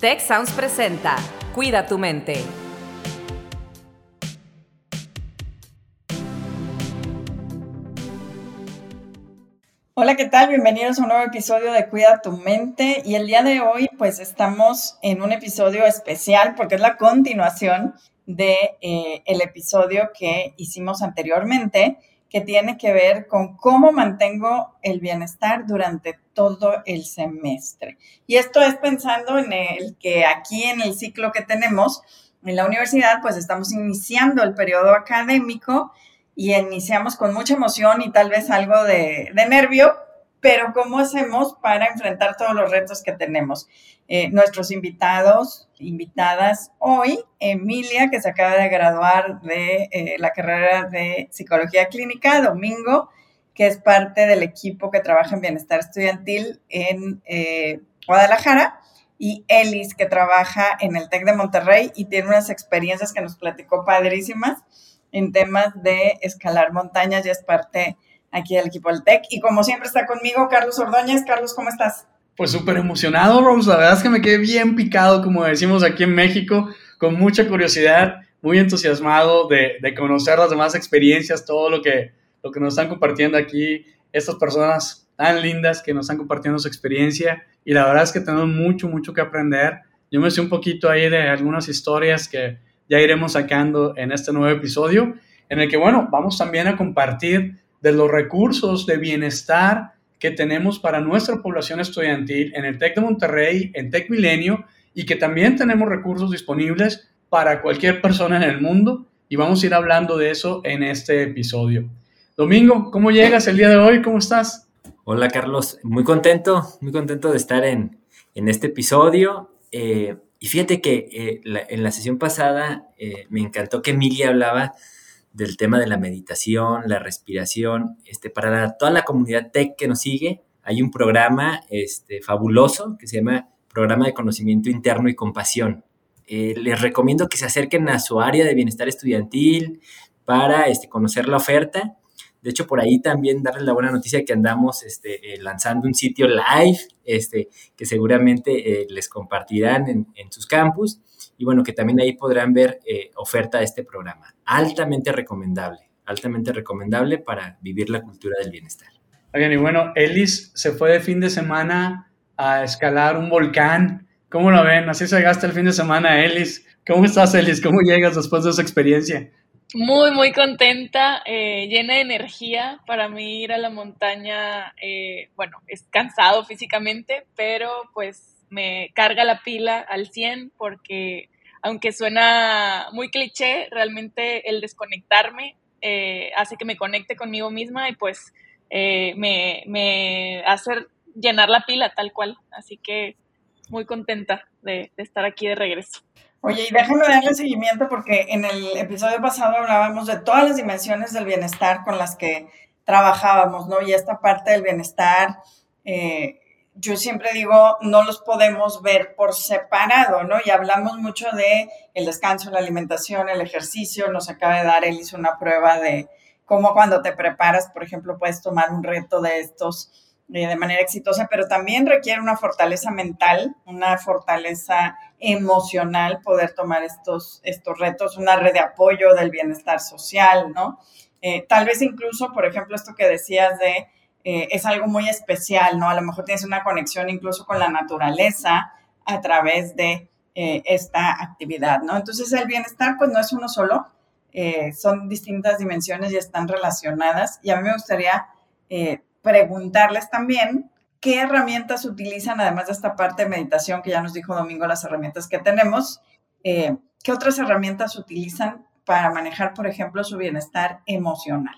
Tech Sounds presenta Cuida tu mente. Hola, ¿qué tal? Bienvenidos a un nuevo episodio de Cuida tu mente. Y el día de hoy, pues estamos en un episodio especial porque es la continuación de eh, el episodio que hicimos anteriormente, que tiene que ver con cómo mantengo el bienestar durante todo el semestre. Y esto es pensando en el que aquí en el ciclo que tenemos en la universidad, pues estamos iniciando el periodo académico y iniciamos con mucha emoción y tal vez algo de, nervio, pero ¿cómo hacemos para enfrentar todos los retos que tenemos? Eh, nuestros invitados, invitadas hoy, Emilia, que se acaba de graduar de eh, la carrera de psicología clínica, Domingo, que es parte del equipo que trabaja en bienestar estudiantil en eh, Guadalajara, y Elis, que trabaja en el TEC de Monterrey y tiene unas experiencias que nos platicó padrísimas en temas de escalar montañas y es parte aquí del equipo del TEC. Y como siempre está conmigo Carlos Ordóñez. Carlos, ¿cómo estás? Pues súper emocionado, Rose. La verdad es que me quedé bien picado, como decimos aquí en México, con mucha curiosidad, muy entusiasmado de, de conocer las demás experiencias, todo lo que, lo que nos están compartiendo aquí estas personas tan lindas que nos están compartiendo su experiencia. Y la verdad es que tenemos mucho, mucho que aprender. Yo me sé un poquito ahí de algunas historias que, ya iremos sacando en este nuevo episodio, en el que, bueno, vamos también a compartir de los recursos de bienestar que tenemos para nuestra población estudiantil en el TEC de Monterrey, en TEC Milenio, y que también tenemos recursos disponibles para cualquier persona en el mundo, y vamos a ir hablando de eso en este episodio. Domingo, ¿cómo llegas el día de hoy? ¿Cómo estás? Hola Carlos, muy contento, muy contento de estar en, en este episodio. Eh, y fíjate que eh, en la sesión pasada eh, me encantó que Emilia hablaba del tema de la meditación, la respiración. Este, para toda la comunidad tech que nos sigue, hay un programa este, fabuloso que se llama Programa de Conocimiento Interno y Compasión. Eh, les recomiendo que se acerquen a su área de bienestar estudiantil para este, conocer la oferta de hecho, por ahí también darles la buena noticia que andamos este, eh, lanzando un sitio live este, que seguramente eh, les compartirán en, sus campus y bueno, que también ahí podrán ver eh, oferta de este programa. Altamente recomendable, altamente recomendable para vivir la cultura del bienestar. Oigan, y bueno, Ellis se fue de fin de semana a escalar un volcán. ¿Cómo lo ven? Así se gasta el fin de semana, Ellis. ¿Cómo estás, Ellis? ¿Cómo llegas después de esa experiencia? Muy, muy contenta, eh, llena de energía. Para mí ir a la montaña, eh, bueno, es cansado físicamente, pero pues me carga la pila al 100 porque aunque suena muy cliché, realmente el desconectarme eh, hace que me conecte conmigo misma y pues me, me, hace llenar la pila tal cual. Así que muy contenta de estar aquí de regreso. Oye, y déjame darle seguimiento porque en el episodio pasado hablábamos de todas las dimensiones del bienestar con las que trabajábamos, ¿no? Y esta parte del bienestar, eh, yo siempre digo, no los podemos ver por separado, ¿no? Y hablamos mucho de el descanso, la alimentación, el ejercicio. Nos acaba de dar, él hizo una prueba de cómo cuando te preparas, por ejemplo, puedes tomar un reto de estos eh, de manera exitosa, pero también requiere una fortaleza mental, una fortaleza emocional poder tomar estos, estos retos, una red de apoyo del bienestar social, ¿no? Eh, tal vez incluso, por ejemplo, esto que decías de, eh, es algo muy especial, ¿no? A lo mejor tienes una conexión incluso con la naturaleza a través de esta actividad, ¿no? Entonces el bienestar pues no es uno solo, son distintas dimensiones y están relacionadas y a mí me gustaría preguntarles también qué herramientas utilizan, además de esta parte de meditación que ya nos dijo Domingo, las herramientas que tenemos, eh, qué otras herramientas utilizan para manejar, por ejemplo, su bienestar emocional.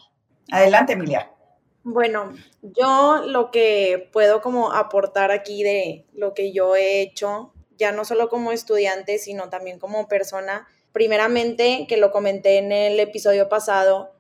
Adelante, Emilia. Bueno, yo lo que puedo como aportar aquí de lo que yo he hecho, ya no solo como estudiante, sino también como persona, primeramente, que lo comenté en el episodio pasado,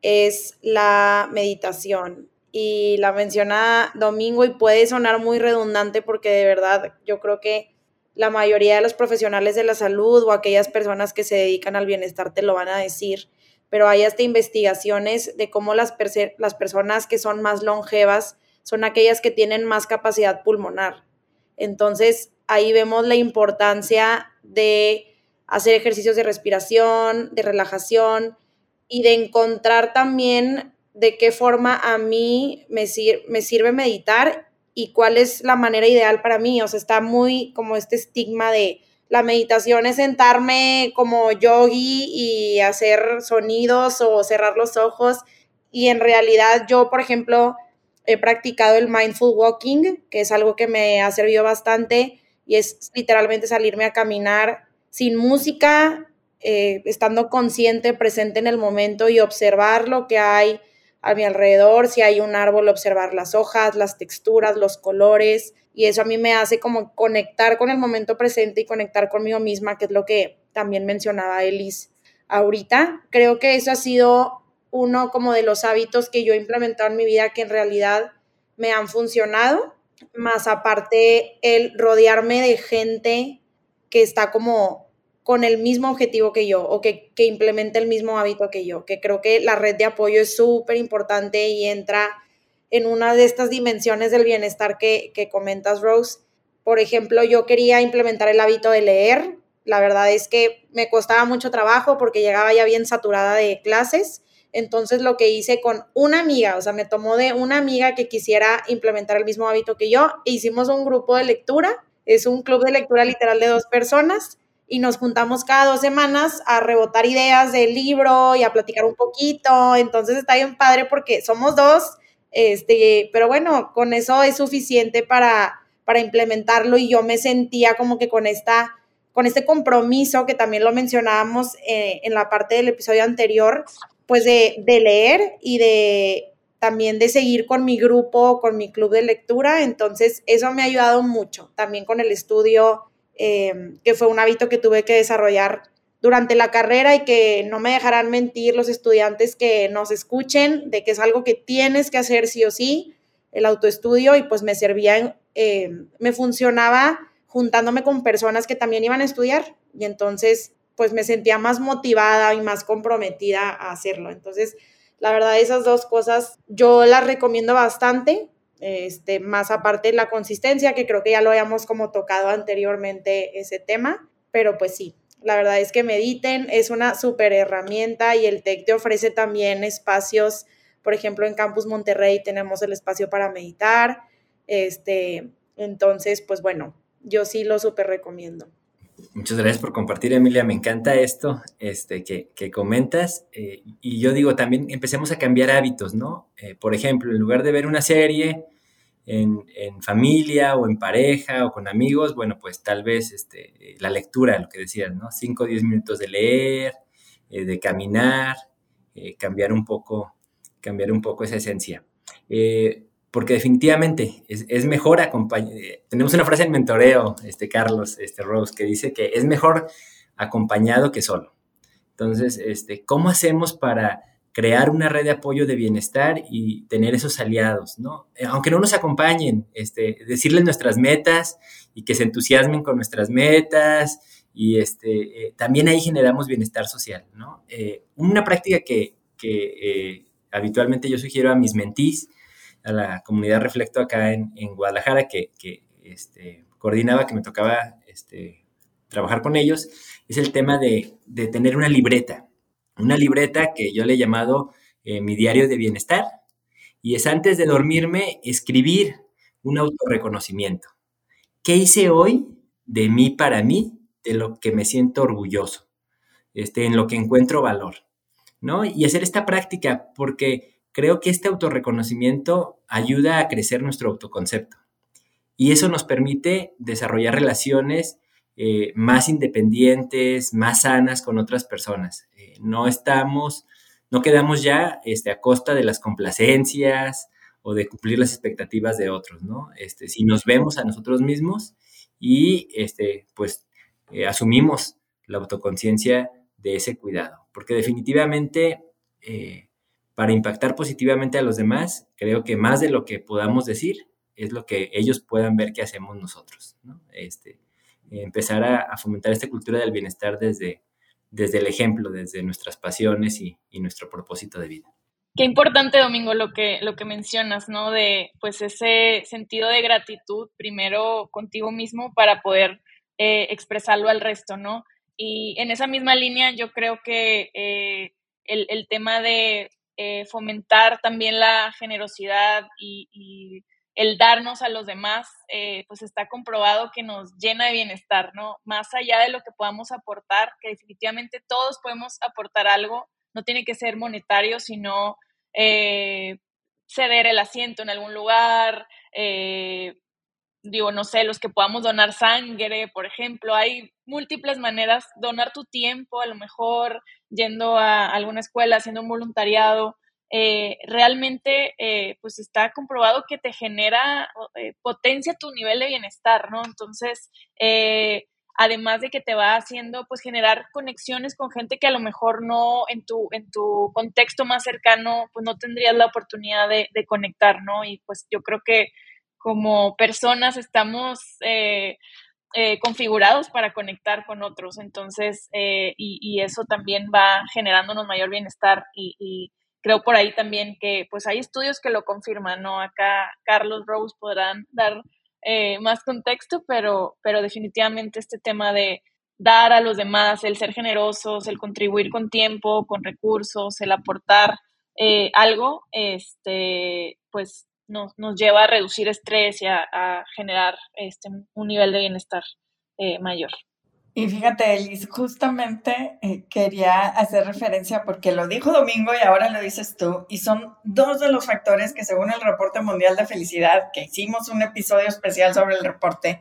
es la meditación y la menciona Domingo y puede sonar muy redundante porque de verdad yo creo que la mayoría de los profesionales de la salud o aquellas personas que se dedican al bienestar te lo van a decir, pero hay hasta investigaciones de cómo las, las personas que son más longevas son aquellas que tienen más capacidad pulmonar. Entonces, ahí vemos la importancia de hacer ejercicios de respiración, de relajación y de encontrar también de qué forma a mí me, me sirve meditar y cuál es la manera ideal para mí. O sea, está muy como este estigma de la meditación es sentarme como yogi y hacer sonidos o cerrar los ojos. Y en realidad yo, por ejemplo, he practicado el mindful walking, que es algo que me ha servido bastante y es literalmente salirme a caminar sin música, eh, estando consciente, presente en el momento y observar lo que hay a mi alrededor, si hay un árbol, observar las hojas, las texturas, los colores, y eso a mí me hace como conectar con el momento presente y conectar conmigo misma, que es lo que también mencionaba Elis ahorita. Creo que eso ha sido uno como de los hábitos que yo he implementado en mi vida que en realidad me han funcionado, más aparte el rodearme de gente que está como con el mismo objetivo que yo o que, que implemente el mismo hábito que yo, que creo que la red de apoyo es súper importante y entra en una de estas dimensiones del bienestar que, que comentas, Rose. Por ejemplo, yo quería implementar el hábito de leer. La verdad es que me costaba mucho trabajo porque llegaba ya bien saturada de clases. Entonces lo que hice con una amiga, o sea, me tomó de una amiga que quisiera implementar el mismo hábito que yo, e hicimos un grupo de lectura. Es un club de lectura literal de dos personas y nos juntamos cada dos semanas a rebotar ideas del libro y a platicar un poquito. Entonces está bien padre porque somos dos, este, pero bueno, con eso es suficiente para, para implementarlo y yo me sentía como que con esta con este compromiso que también lo mencionábamos eh, en la parte del episodio anterior, pues de, de, leer y de también de seguir con mi grupo, con mi club de lectura. Entonces, eso me ha ayudado mucho. También con el estudio Em, que fue un hábito que tuve que desarrollar durante la carrera y que no me dejarán mentir los estudiantes que nos escuchen, de que es algo que tienes que hacer sí o sí, el autoestudio, y pues me servía, em, me funcionaba juntándome con personas que también iban a estudiar, y entonces pues me sentía más motivada y más comprometida a hacerlo. Entonces, la verdad, esas dos cosas yo las recomiendo bastante este, más aparte la consistencia, que creo que ya lo habíamos como tocado anteriormente ese tema, pero pues sí, la verdad es que mediten, es una súper herramienta y el TEC te ofrece también espacios, por ejemplo, en Campus Monterrey tenemos el espacio para meditar, este, entonces, pues bueno, yo sí lo súper recomiendo. Muchas gracias por compartir, Emilia. Me encanta esto este, que, comentas. Eh, y yo digo, también empecemos a cambiar hábitos, ¿no? Eh, por ejemplo, en lugar de ver una serie, en, familia o en pareja o con amigos, bueno, pues tal vez este, la lectura, lo que decías, ¿no? 5 o 10 minutos de leer, eh, de caminar, cambiar un poco, cambiar un poco esa esencia. Porque definitivamente es, mejor acompañar. Tenemos una frase en mentoreo, este Carlos, este Rose, que dice que es mejor acompañado que solo. Entonces, este, ¿cómo hacemos para crear una red de apoyo de bienestar y tener esos aliados, ¿no? Eh, aunque no nos acompañen, este, decirles nuestras metas y que se entusiasmen con nuestras metas y este, eh, también ahí generamos bienestar social, ¿no? Eh, una práctica que, habitualmente yo sugiero a mis mentís, a la comunidad Reflecto acá en, Guadalajara, que, este, coordinaba, que me tocaba este, trabajar con ellos, es el tema de, de tener una libreta, una libreta que yo le he llamado eh, mi diario de bienestar y es antes de dormirme escribir un autorreconocimiento. ¿Qué hice hoy de mí para mí, de lo que me siento orgulloso, este, en lo que encuentro valor? ¿no? Y hacer esta práctica porque creo que este autorreconocimiento ayuda a crecer nuestro autoconcepto y eso nos permite desarrollar relaciones eh, más independientes, más sanas con otras personas. Eh, no estamos, no quedamos ya este, a costa de las complacencias o de cumplir las expectativas de otros, ¿no? Este, si nos vemos a nosotros mismos y, este, pues, eh, asumimos la autoconciencia de ese cuidado, porque definitivamente para impactar positivamente a los demás, creo que más de lo que podamos decir es lo que ellos puedan ver que hacemos nosotros, ¿no? Este, empezar a, fomentar esta cultura del bienestar desde, desde el ejemplo, desde nuestras pasiones y, nuestro propósito de vida. Qué importante, Domingo, lo que, lo que mencionas, ¿no? De pues ese sentido de gratitud primero contigo mismo para poder eh, expresarlo al resto, ¿no? Y en esa misma línea yo creo que eh, el, tema de eh, fomentar también la generosidad y, el darnos a los demás, pues está comprobado que nos llena de bienestar, ¿no? Más allá de lo que podamos aportar, que definitivamente todos podemos aportar algo, no tiene que ser monetario, sino eh, ceder el asiento en algún lugar, eh, digo, no sé, los que podamos donar sangre, por ejemplo, hay múltiples maneras, donar tu tiempo, a lo mejor yendo a alguna escuela, haciendo un voluntariado, eh, realmente pues está comprobado que te genera, potencia tu nivel de bienestar, ¿no? Entonces, además de que te va haciendo pues generar conexiones con gente que a lo mejor no en tu, en tu contexto más cercano pues no tendrías la oportunidad de, conectar, ¿no? Y pues yo creo que como personas estamos eh, eh, configurados para conectar con otros, entonces, eh, y, eso también va generándonos mayor bienestar y, y, creo por ahí también que pues hay estudios que lo confirman, ¿no? Acá Carlos Rose podrán dar eh, más contexto, pero, pero definitivamente este tema de dar a los demás, el ser generosos, el contribuir con tiempo, con recursos, el aportar eh, algo, este, pues nos, nos, lleva a reducir estrés y a, generar este, un nivel de bienestar eh, mayor. Y fíjate, Elis, justamente eh, quería hacer referencia porque lo dijo Domingo y ahora lo dices tú, y son dos de los factores que según el reporte mundial de felicidad, que hicimos un episodio especial sobre el reporte,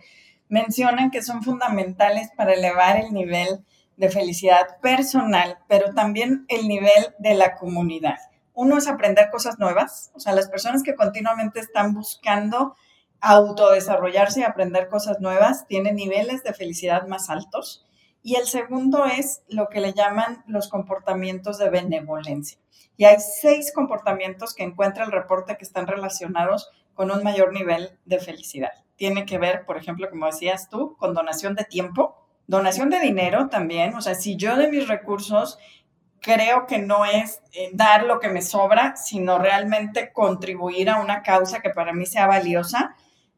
mencionan que son fundamentales para elevar el nivel de felicidad personal, pero también el nivel de la comunidad. Uno es aprender cosas nuevas, o sea, las personas que continuamente están buscando autodesarrollarse y aprender cosas nuevas, tiene niveles de felicidad más altos. Y el segundo es lo que le llaman los comportamientos de benevolencia. Y hay seis comportamientos que encuentra el reporte que están relacionados con un mayor nivel de felicidad. Tiene que ver, por ejemplo, como decías tú, con donación de tiempo, donación de dinero también. O sea, si yo de mis recursos creo que no es eh, dar lo que me sobra, sino realmente contribuir a una causa que para mí sea valiosa,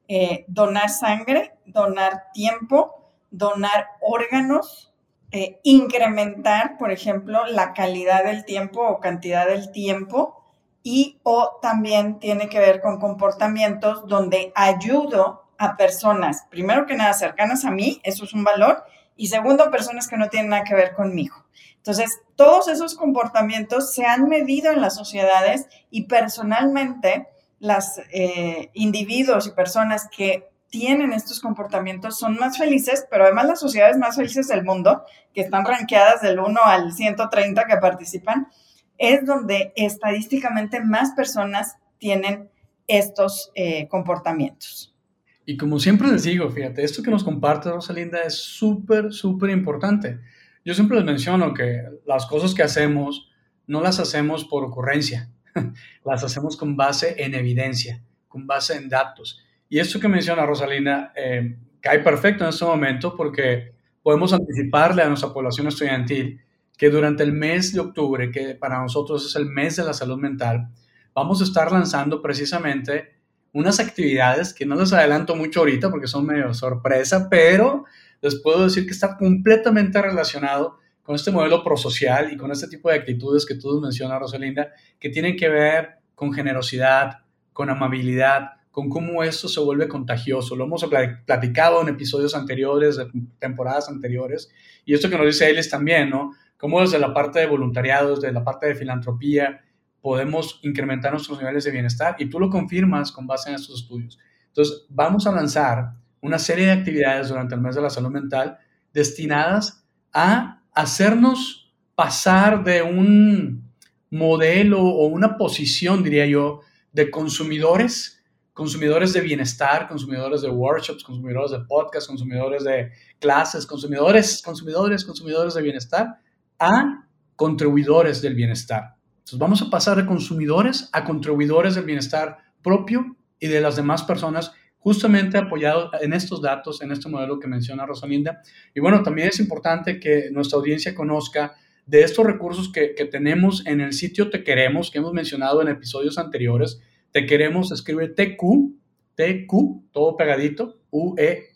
eh, donar sangre, donar tiempo, donar órganos, eh, incrementar, por ejemplo, la calidad del tiempo o cantidad del tiempo y o también tiene que ver con comportamientos donde ayudo a personas, primero que nada, cercanas a mí, eso es un valor, y segundo, personas que no tienen nada que ver conmigo. Entonces, todos esos comportamientos se han medido en las sociedades y personalmente los eh, individuos y personas que tienen estos comportamientos son más felices, pero además las sociedades más felices del mundo, que están rankeadas del 1 al 130 que participan, es donde estadísticamente más personas tienen estos eh, comportamientos. Y como siempre les digo, fíjate, esto que nos comparte Rosalinda es súper, súper importante. Yo siempre les menciono que las cosas que hacemos no las hacemos por ocurrencia, las hacemos con base en evidencia, con base en datos. Y esto que menciona Rosalina eh, cae perfecto en este momento porque podemos anticiparle a nuestra población estudiantil que durante el mes de octubre, que para nosotros es el mes de la salud mental, vamos a estar lanzando precisamente unas actividades que no les adelanto mucho ahorita porque son medio sorpresa, pero les puedo decir que está completamente relacionado con este modelo prosocial y con este tipo de actitudes que tú mencionas, Rosalinda, que tienen que ver con generosidad, con amabilidad, con cómo esto se vuelve contagioso. Lo hemos platicado en episodios anteriores, temporadas anteriores, y esto que nos dice Ellis también, ¿no? Cómo desde la parte de voluntariado, desde la parte de filantropía, podemos incrementar nuestros niveles de bienestar, y tú lo confirmas con base en estos estudios. Entonces, vamos a lanzar una serie de actividades durante el mes de la salud mental destinadas a hacernos pasar de un modelo o una posición, diría yo, de consumidores, consumidores de bienestar, consumidores de workshops, consumidores de podcasts, consumidores de clases, consumidores, consumidores, consumidores de bienestar, a contribuidores del bienestar. Entonces vamos a pasar de consumidores a contribuidores del bienestar propio y de las demás personas justamente apoyado en estos datos, en este modelo que menciona Rosalinda. Y bueno, también es importante que nuestra audiencia conozca de estos recursos que, que, tenemos en el sitio Te Queremos, que hemos mencionado en episodios anteriores. Te Queremos escribe TQ, TQ, todo pegadito, U-E-R-E-M-O-S,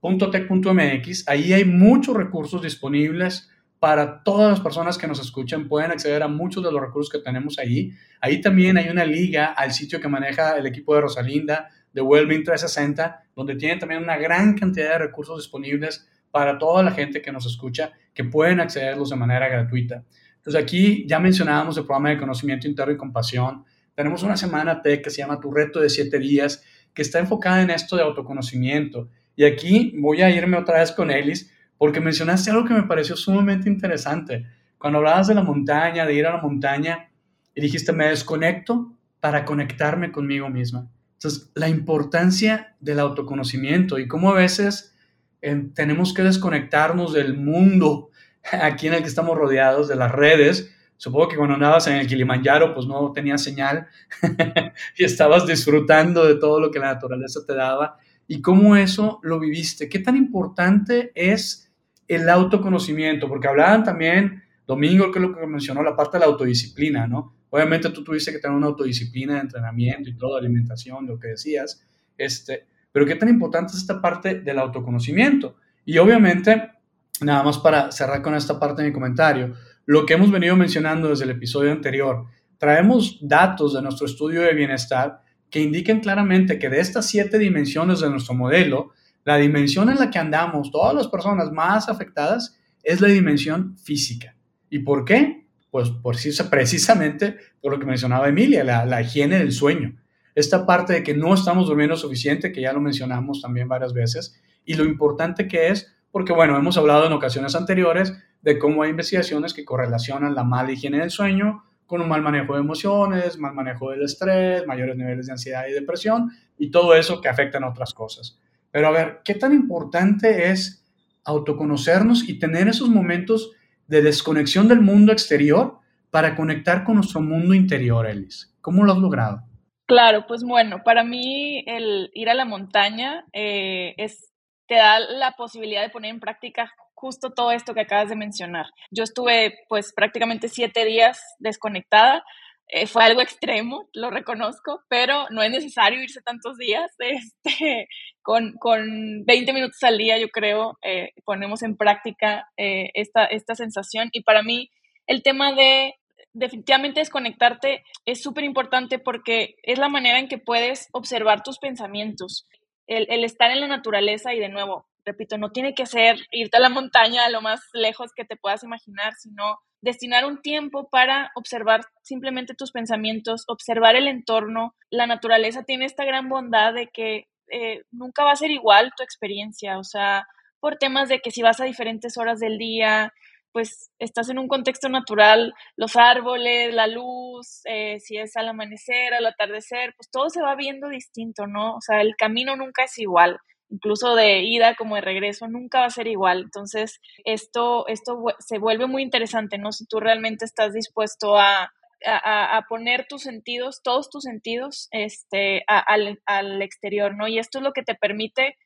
.tech.mx. Ahí hay muchos recursos disponibles para todas las personas que nos escuchan. Pueden acceder a muchos de los recursos que tenemos ahí. Ahí también hay una liga al sitio que maneja el equipo de Rosalinda, de Wellbeing 360, donde tienen también una gran cantidad de recursos disponibles para toda la gente que nos escucha, que pueden accederlos de manera gratuita. Entonces aquí ya mencionábamos el programa de conocimiento interno y compasión. Tenemos una semana TEC que se llama Tu reto de siete días, que está enfocada en esto de autoconocimiento. Y aquí voy a irme otra vez con Elis, porque mencionaste algo que me pareció sumamente interesante. Cuando hablabas de la montaña, de ir a la montaña, y dijiste, me desconecto para conectarme conmigo misma. Entonces, la importancia del autoconocimiento y cómo a veces eh, tenemos que desconectarnos del mundo aquí en el que estamos rodeados, de las redes. Supongo que cuando andabas en el Kilimanjaro, pues no tenías señal y estabas disfrutando de todo lo que la naturaleza te daba. Y cómo eso lo viviste. ¿Qué tan importante es el autoconocimiento, porque hablaban también, Domingo, que es lo que mencionó, la parte de la autodisciplina, ¿no? Obviamente tú tuviste que tener una autodisciplina de entrenamiento y todo, alimentación, lo que decías, este, pero qué tan importante es esta parte del autoconocimiento. Y obviamente, nada más para cerrar con esta parte de mi comentario, lo que hemos venido mencionando desde el episodio anterior, traemos datos de nuestro estudio de bienestar que indican claramente que de estas siete dimensiones de nuestro modelo, la dimensión en la que andamos, todas las personas más afectadas, es la dimensión física. ¿Y por qué? Pues por, precisamente por lo que mencionaba Emilia, la, higiene del sueño. Esta parte de que no estamos durmiendo suficiente, que ya lo mencionamos también varias veces, y lo importante que es, porque bueno, hemos hablado en ocasiones anteriores de cómo hay investigaciones que correlacionan la mala higiene del sueño con un mal manejo de emociones, mal manejo del estrés, mayores niveles de ansiedad y depresión, y todo eso que afectan a otras cosas. Pero a ver, ¿qué tan importante es autoconocernos y tener esos momentos de desconexión del mundo exterior para conectar con nuestro mundo interior, Elis? ¿Cómo lo has logrado? Claro, pues bueno, para mí el ir a la montaña eh, es, te da la posibilidad de poner en práctica justo todo esto que acabas de mencionar. Yo estuve pues prácticamente siete días desconectada, eh, fue algo extremo, lo reconozco, pero no es necesario irse tantos días. Este, con, con 20 minutos al día, yo creo, eh, ponemos en práctica eh, esta, esta sensación. Y para mí, el tema de definitivamente desconectarte es súper importante porque es la manera en que puedes observar tus pensamientos. El, el, estar en la naturaleza y de nuevo, repito, no tiene que ser irte a la montaña a lo más lejos que te puedas imaginar, sino destinar un tiempo para observar simplemente tus pensamientos, observar el entorno. La naturaleza tiene esta gran bondad de que eh, nunca va a ser igual tu experiencia, o sea, por temas de que si vas a diferentes horas del día, pues estás en un contexto natural, los árboles, la luz, eh, si es al amanecer, al atardecer, pues todo se va viendo distinto, ¿no? O sea, el camino nunca es igual incluso de ida como de regreso, nunca va a ser igual. Entonces, esto, esto se vuelve muy interesante, ¿no? Si tú realmente estás dispuesto a, a, poner tus sentidos, todos tus sentidos, este, al, al exterior, ¿no? Y esto es lo que te permite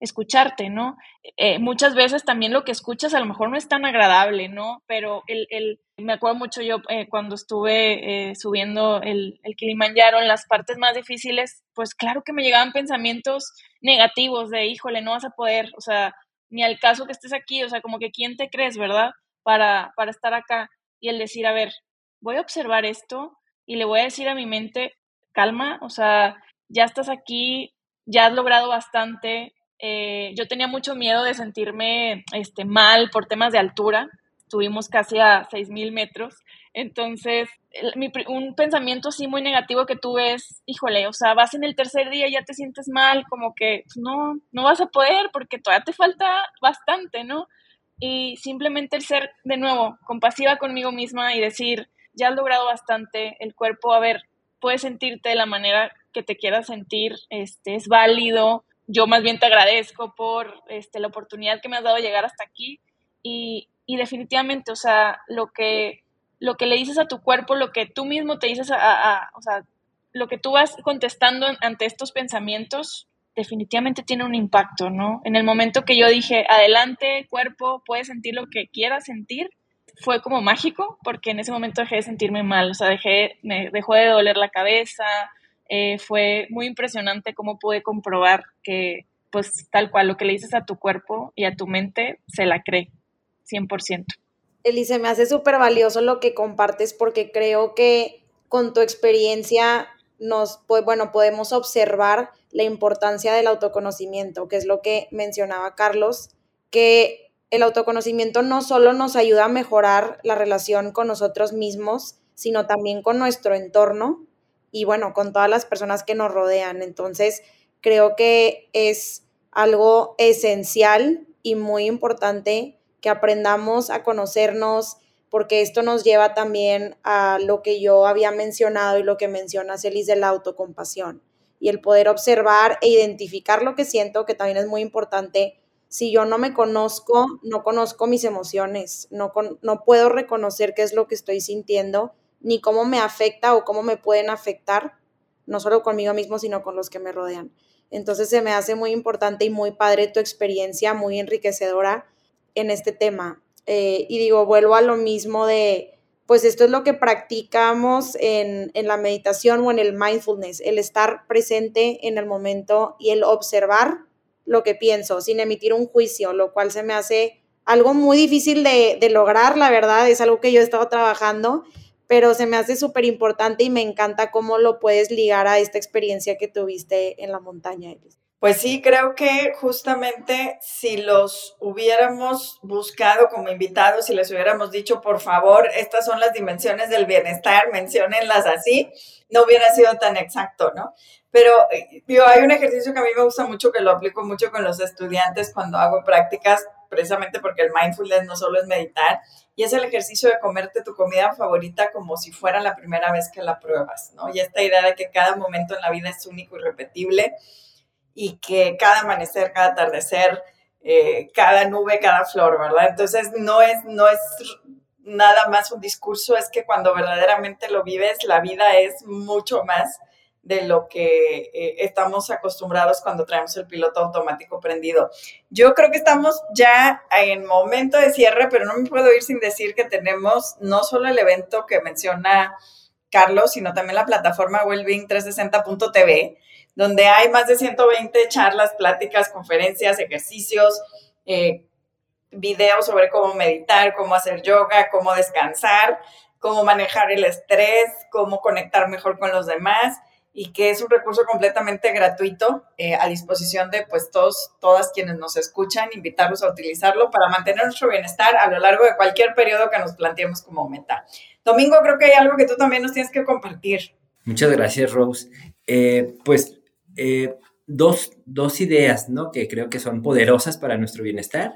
escucharte, ¿no? Eh, muchas veces también lo que escuchas a lo mejor no es tan agradable, ¿no? Pero el, el me acuerdo mucho yo eh, cuando estuve eh, subiendo el, el Kilimanjaro en las partes más difíciles, pues claro que me llegaban pensamientos negativos de, híjole, no vas a poder, o sea, ni al caso que estés aquí, o sea, como que quién te crees, ¿verdad? Para, para estar acá y el decir, a ver, voy a observar esto y le voy a decir a mi mente, calma, o sea, ya estás aquí, ya has logrado bastante, eh, yo tenía mucho miedo de sentirme este, mal por temas de altura. Estuvimos casi a 6.000 metros. Entonces, un pensamiento así muy negativo que tuve es, híjole, o sea, vas en el tercer día y ya te sientes mal, como que pues, no, no vas a poder porque todavía te falta bastante, ¿no? Y simplemente el ser, de nuevo, compasiva conmigo misma y decir, ya has logrado bastante, el cuerpo, a ver, puedes sentirte de la manera que te quieras sentir, este, es válido, yo más bien te agradezco por este, la oportunidad que me has dado de llegar hasta aquí y, y, definitivamente, o sea, lo que, lo que le dices a tu cuerpo, lo que tú mismo te dices, a, o sea, lo que tú vas contestando ante estos pensamientos, definitivamente tiene un impacto, ¿no? En el momento que yo dije, adelante, cuerpo, puedes sentir lo que quieras sentir, fue como mágico, porque en ese momento dejé de sentirme mal, o sea, dejé, me dejó de doler la cabeza, eh, fue muy impresionante cómo pude comprobar que, pues, tal cual, lo que le dices a tu cuerpo y a tu mente, se la cree, 100%. Elise, me hace súper valioso lo que compartes porque creo que con tu experiencia nos, bueno, podemos observar la importancia del autoconocimiento, que es lo que mencionaba Carlos, que el autoconocimiento no solo nos ayuda a mejorar la relación con nosotros mismos, sino también con nuestro entorno y bueno, con todas las personas que nos rodean. Entonces, creo que es algo esencial y muy importante que aprendamos a conocernos, porque esto nos lleva también a lo que yo había mencionado y lo que menciona Celis de la autocompasión y el poder observar e identificar lo que siento, que también es muy importante. Si yo no me conozco, no conozco mis emociones, no, no puedo reconocer qué es lo que estoy sintiendo, ni cómo me afecta o cómo me pueden afectar, no solo conmigo mismo, sino con los que me rodean. Entonces se me hace muy importante y muy padre tu experiencia, muy enriquecedora en este tema. Eh, y digo, vuelvo a lo mismo de, pues esto es lo que practicamos en, en, la meditación o en el mindfulness, el estar presente en el momento y el observar lo que pienso sin emitir un juicio, lo cual se me hace algo muy difícil de, de lograr, la verdad, es algo que yo he estado trabajando, pero se me hace súper importante y me encanta cómo lo puedes ligar a esta experiencia que tuviste en la montaña. Pues sí, creo que justamente si los hubiéramos buscado como invitados y les hubiéramos dicho, por favor, estas son las dimensiones del bienestar, menciónenlas así, no hubiera sido tan exacto, ¿no? Pero eh, hay un ejercicio que a mí me gusta mucho, que lo aplico mucho con los estudiantes cuando hago prácticas, precisamente porque el mindfulness no solo es meditar, y es el ejercicio de comerte tu comida favorita como si fuera la primera vez que la pruebas, ¿no? Y esta idea de que cada momento en la vida es único y repetible y que cada amanecer, cada atardecer, eh, cada nube, cada flor, ¿verdad? Entonces no es, no es nada más un discurso, es que cuando verdaderamente lo vives, la vida es mucho más de lo que eh, estamos acostumbrados cuando traemos el piloto automático prendido. Yo creo que estamos ya en momento de cierre, pero no me puedo ir sin decir que tenemos no solo el evento que menciona Carlos, sino también la plataforma wellbeing360.tv, donde hay más de 120 charlas, pláticas, conferencias, ejercicios, eh, videos sobre cómo meditar, cómo hacer yoga, cómo descansar, cómo manejar el estrés, cómo conectar mejor con los demás y que es un recurso completamente gratuito eh, a disposición de pues todos, todas quienes nos escuchan, invitarlos a utilizarlo para mantener nuestro bienestar a lo largo de cualquier periodo que nos planteemos como meta. Domingo, creo que hay algo que tú también nos tienes que compartir. Muchas gracias, Rose. Eh, pues eh, dos, dos, ideas, ¿no? Que creo que son poderosas para nuestro bienestar.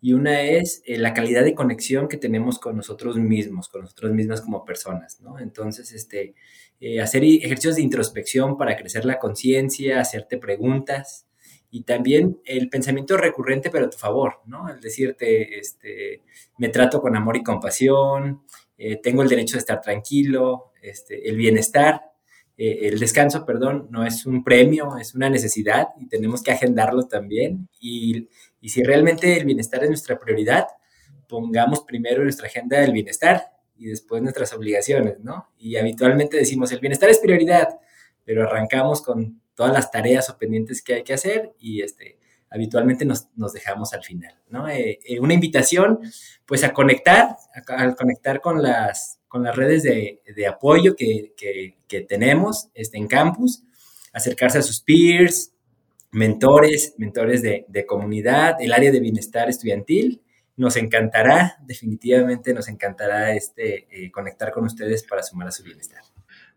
Y una es eh, la calidad de conexión que tenemos con nosotros mismos, con nosotros mismas como personas, ¿no? Entonces, este, eh, hacer ejercicios de introspección para crecer la conciencia, hacerte preguntas y también el pensamiento recurrente pero a tu favor, ¿no? El decirte, este, me trato con amor y compasión, tengo el derecho de estar tranquilo, este, el bienestar eh, el descanso, perdón, no es un premio, es una necesidad y tenemos que agendarlo también. Y, si realmente el bienestar es nuestra prioridad, pongamos primero en nuestra agenda el bienestar y después nuestras obligaciones, ¿no? Y habitualmente decimos, el bienestar es prioridad, pero arrancamos con todas las tareas o pendientes que hay que hacer y este, habitualmente nos, dejamos al final, ¿no? Eh, eh, una invitación, pues, a conectar, a conectar con las, con las redes de, apoyo que, tenemos este, en campus, acercarse a sus peers, mentores, mentores de, comunidad, el área de bienestar estudiantil. Nos encantará, definitivamente nos encantará este, eh, conectar con ustedes para sumar a su bienestar.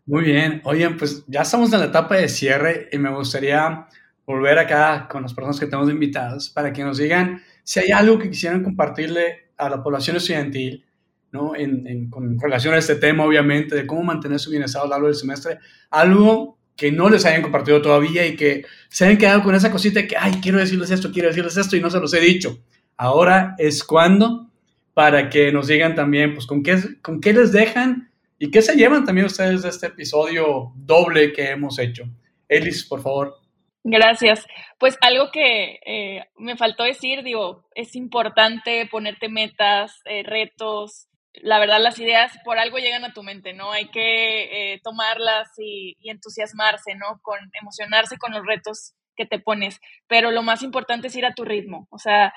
Muy bien, oigan, pues ya estamos en la etapa de cierre y me gustaría volver acá con las personas que tenemos invitadas para que nos digan si hay algo que quisieran compartirle a la población estudiantil ¿no? En, con relación a este tema, obviamente, de cómo mantener su bienestar a lo largo del semestre, algo que no les hayan compartido todavía y que se hayan quedado con esa cosita que, ay, quiero decirles esto, quiero decirles esto y no se los he dicho. Ahora es cuando para que nos digan también, pues, con qué, con qué les dejan y qué se llevan también ustedes de este episodio doble que hemos hecho. Elis, por favor. Gracias. Pues algo que eh, me faltó decir, digo, es importante ponerte metas, eh, retos. La verdad, las ideas por algo llegan a tu mente, ¿no? Hay que eh, tomarlas y, y, entusiasmarse, ¿no? Con emocionarse con los retos que te pones. Pero lo más importante es ir a tu ritmo. O sea,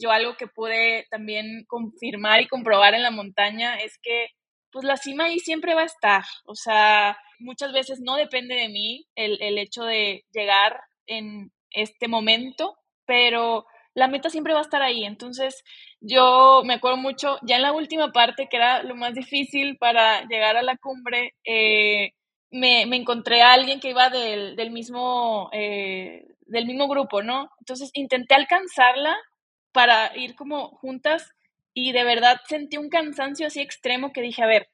yo algo que pude también confirmar y comprobar en la montaña es que pues la cima ahí siempre va a estar. O sea, muchas veces no depende de mí el, el hecho de llegar en este momento, pero la meta siempre va a estar ahí. Entonces, yo me acuerdo mucho, ya en la última parte, que era lo más difícil para llegar a la cumbre, eh, me, me, encontré a alguien que iba del, del mismo, eh, del mismo grupo, ¿no? Entonces, intenté alcanzarla para ir como juntas y de verdad sentí un cansancio así extremo que dije, a ver,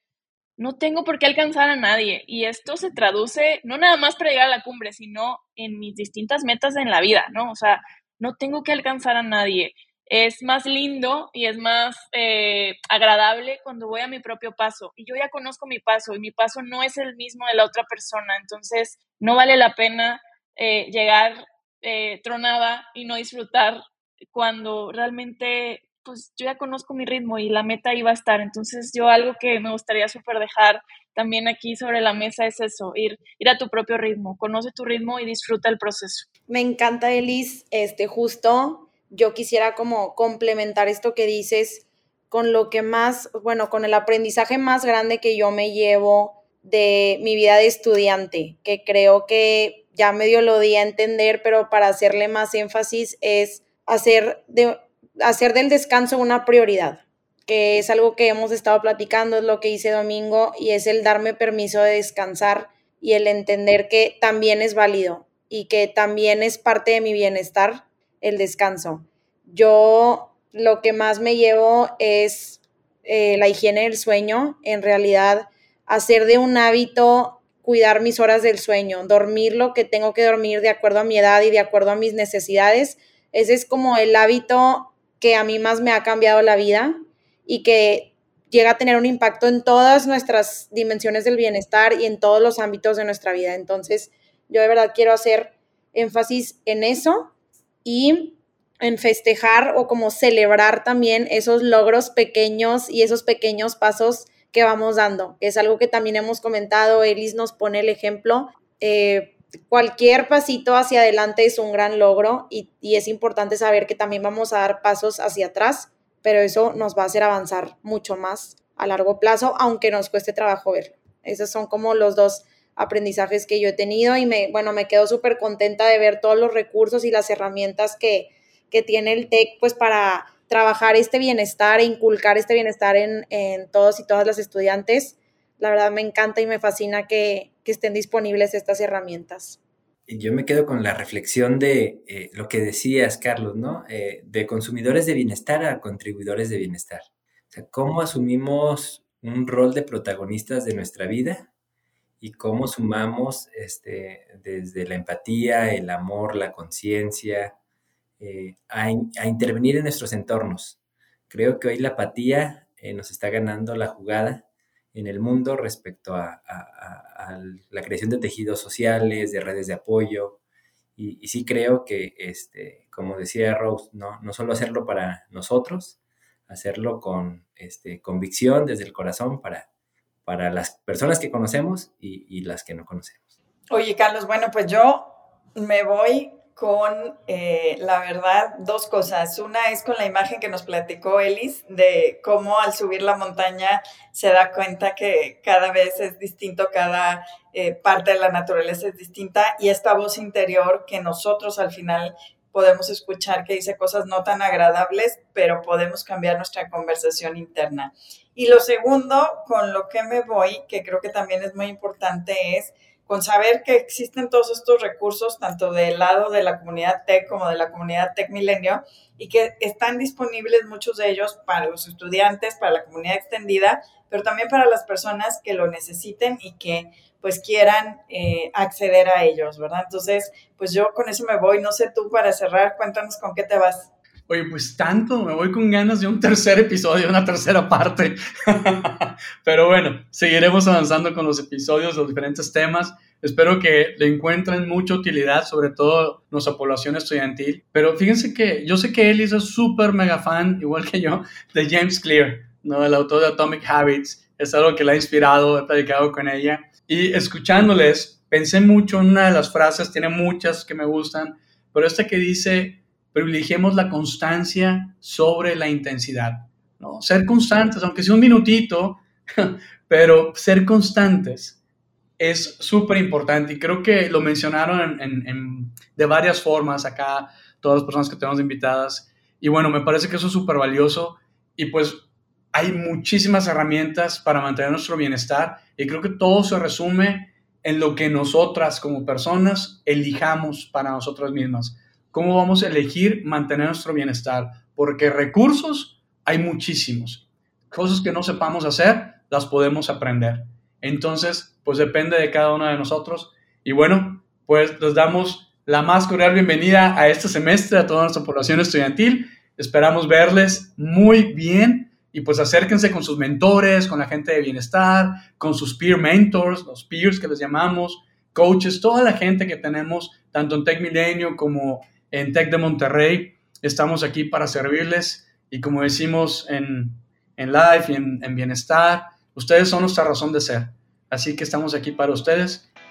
no tengo por qué alcanzar a nadie. Y esto se traduce no nada más para llegar a la cumbre, sino en mis distintas metas en la vida, ¿no? O sea, no tengo que alcanzar a nadie. Es más lindo y es más eh, agradable cuando voy a mi propio paso. Y yo ya conozco mi paso y mi paso no es el mismo de la otra persona. Entonces, no vale la pena eh, llegar eh, tronada y no disfrutar cuando realmente pues yo ya conozco mi ritmo y la meta iba a estar. Entonces yo algo que me gustaría súper dejar también aquí sobre la mesa es eso, ir, ir a tu propio ritmo, conoce tu ritmo y disfruta el proceso. Me encanta, Elis, este, justo yo quisiera como complementar esto que dices con lo que más, bueno, con el aprendizaje más grande que yo me llevo de mi vida de estudiante, que creo que ya medio lo di a entender, pero para hacerle más énfasis es hacer de hacer del descanso una prioridad, que es algo que hemos estado platicando, es lo que hice domingo, y es el darme permiso de descansar y el entender que también es válido y que también es parte de mi bienestar el descanso. Yo lo que más me llevo es eh, la higiene del sueño, en realidad hacer de un hábito cuidar mis horas del sueño, dormir lo que tengo que dormir de acuerdo a mi edad y de acuerdo a mis necesidades. Ese es como el hábito que a mí más me ha cambiado la vida y que llega a tener un impacto en todas nuestras dimensiones del bienestar y en todos los ámbitos de nuestra vida. Entonces, yo de verdad quiero hacer énfasis en eso y en festejar o como celebrar también esos logros pequeños y esos pequeños pasos que vamos dando. Es algo que también hemos comentado, Elis nos pone el ejemplo. Eh, cualquier pasito hacia adelante es un gran logro y, es importante saber que también vamos a dar pasos hacia atrás, pero eso nos va a hacer avanzar mucho más a largo plazo, aunque nos cueste trabajo verlo. Esos son como los dos aprendizajes que yo he tenido y me, bueno, me quedo súper contenta de ver todos los recursos y las herramientas que, que tiene el TEC pues para trabajar este bienestar e inculcar este bienestar en, en todos y todas las estudiantes. La verdad me encanta y me fascina que, que estén disponibles estas herramientas. Yo me quedo con la reflexión de eh, lo que decías, Carlos, ¿no? Eh, de consumidores de bienestar a contribuidores de bienestar. O sea, cómo asumimos un rol de protagonistas de nuestra vida y cómo sumamos este, desde la empatía, el amor, la conciencia, eh, a, intervenir en nuestros entornos. Creo que hoy la apatía nos está ganando la jugada en el mundo respecto a, la creación de tejidos sociales, de redes de apoyo. Y, sí creo que, este, como decía Rose, no, no solo hacerlo para nosotros, hacerlo con este, convicción desde el corazón para, para las personas que conocemos y, las que no conocemos. Oye, Carlos, bueno, pues yo me voy con, eh, la verdad, dos cosas. Una es con la imagen que nos platicó Elis de cómo al subir la montaña se da cuenta que cada vez es distinto, cada eh, parte de la naturaleza es distinta y esta voz interior que nosotros al final podemos escuchar que dice cosas no tan agradables, pero podemos cambiar nuestra conversación interna. Y lo segundo, con lo que me voy, que creo que también es muy importante, es con saber que existen todos estos recursos, tanto del lado de la comunidad tech como de la comunidad tech milenio, y que están disponibles muchos de ellos para los estudiantes, para la comunidad extendida, pero también para las personas que lo necesiten y que pues quieran eh, acceder a ellos, ¿verdad? Entonces, pues yo con eso me voy. No sé tú para cerrar, cuéntanos con qué te vas. Oye, pues tanto, me voy con ganas de un tercer episodio, una tercera parte. Pero bueno, seguiremos avanzando con los episodios, los diferentes temas. Espero que le encuentren mucha utilidad, sobre todo nuestra población estudiantil. Pero fíjense que yo sé que él es súper mega fan, igual que yo, de James Clear, ¿no? el autor de Atomic Habits. Es algo que le ha inspirado, he platicado con ella. Y escuchándoles, pensé mucho en una de las frases, tiene muchas que me gustan, pero esta que dice, privilegiemos la constancia sobre la intensidad. ¿no? Ser constantes, aunque sea un minutito, pero ser constantes es súper importante y creo que lo mencionaron en, de varias formas acá, todas las personas que tenemos invitadas. Y bueno, me parece que eso es súper valioso y pues hay muchísimas herramientas para mantener nuestro bienestar y creo que todo se resume en lo que nosotras como personas elijamos para nosotras mismas. ¿Cómo vamos a elegir mantener nuestro bienestar? Porque recursos hay muchísimos. Cosas que no sepamos hacer, las podemos aprender. Entonces, pues depende de cada uno de nosotros. Y bueno, pues les damos la más cordial bienvenida a este semestre a toda nuestra población estudiantil. Esperamos verles muy bien y pues acérquense con sus mentores, con la gente de bienestar, con sus peer mentors, los peers que les llamamos, coaches, toda la gente que tenemos, tanto en Tech Milenio como en Tech de Monterrey. Estamos aquí para servirles y como decimos en, en Life y en, en Bienestar, ustedes son nuestra razón de ser. Así que estamos aquí para ustedes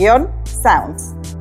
tech-sounds.